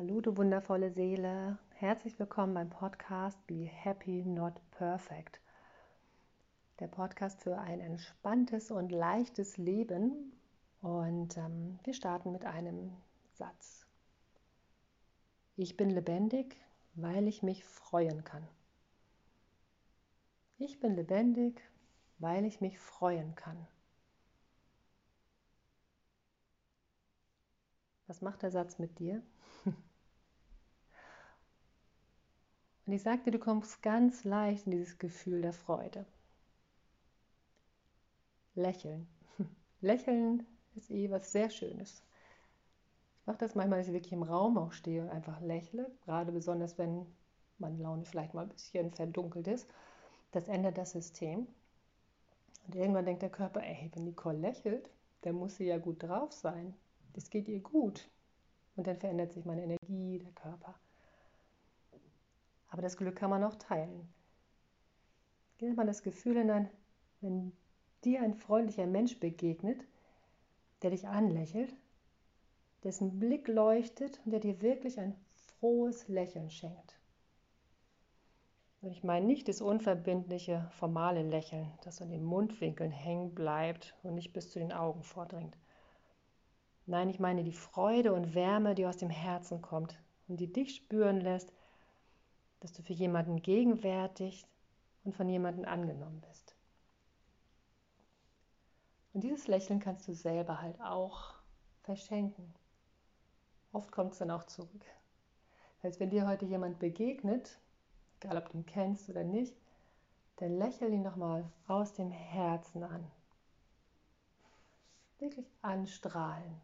Hallo, du wundervolle Seele. Herzlich willkommen beim Podcast Be Happy Not Perfect. Der Podcast für ein entspanntes und leichtes Leben. Und ähm, wir starten mit einem Satz. Ich bin lebendig, weil ich mich freuen kann. Ich bin lebendig, weil ich mich freuen kann. Was macht der Satz mit dir? Und ich sagte, du kommst ganz leicht in dieses Gefühl der Freude. Lächeln. Lächeln ist eh was sehr Schönes. Ich mache das manchmal, dass ich wirklich im Raum auch stehe und einfach lächle, gerade besonders wenn meine Laune vielleicht mal ein bisschen verdunkelt ist. Das ändert das System. Und irgendwann denkt der Körper, ey, wenn Nicole lächelt, dann muss sie ja gut drauf sein. Das geht ihr gut. Und dann verändert sich meine Energie, der Körper. Aber das Glück kann man auch teilen. Geht mal das Gefühl hinein, wenn dir ein freundlicher Mensch begegnet, der dich anlächelt, dessen Blick leuchtet und der dir wirklich ein frohes Lächeln schenkt. Und ich meine nicht das unverbindliche, formale Lächeln, das an den Mundwinkeln hängen bleibt und nicht bis zu den Augen vordringt. Nein, ich meine die Freude und Wärme, die aus dem Herzen kommt und die dich spüren lässt, dass du für jemanden gegenwärtig und von jemandem angenommen bist. Und dieses Lächeln kannst du selber halt auch verschenken. Oft kommt es dann auch zurück. Das heißt, wenn dir heute jemand begegnet, egal ob du ihn kennst oder nicht, dann lächel ihn nochmal aus dem Herzen an. Wirklich anstrahlen.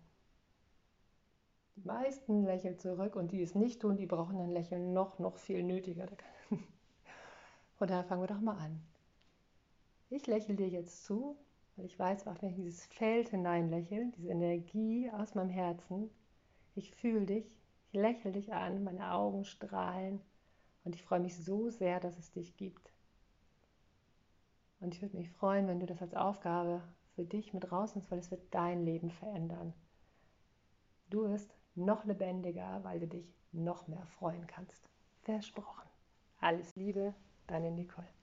Die meisten lächeln zurück und die es nicht tun, die brauchen ein Lächeln noch, noch viel nötiger. Von daher fangen wir doch mal an. Ich lächle dir jetzt zu, weil ich weiß, auch wenn ich dieses Feld hineinlächle, diese Energie aus meinem Herzen, ich fühle dich, ich lächle dich an, meine Augen strahlen und ich freue mich so sehr, dass es dich gibt. Und ich würde mich freuen, wenn du das als Aufgabe für dich mit rausnimmst, weil es wird dein Leben verändern. Du wirst noch lebendiger, weil du dich noch mehr freuen kannst. Versprochen. Alles Liebe, deine Nicole.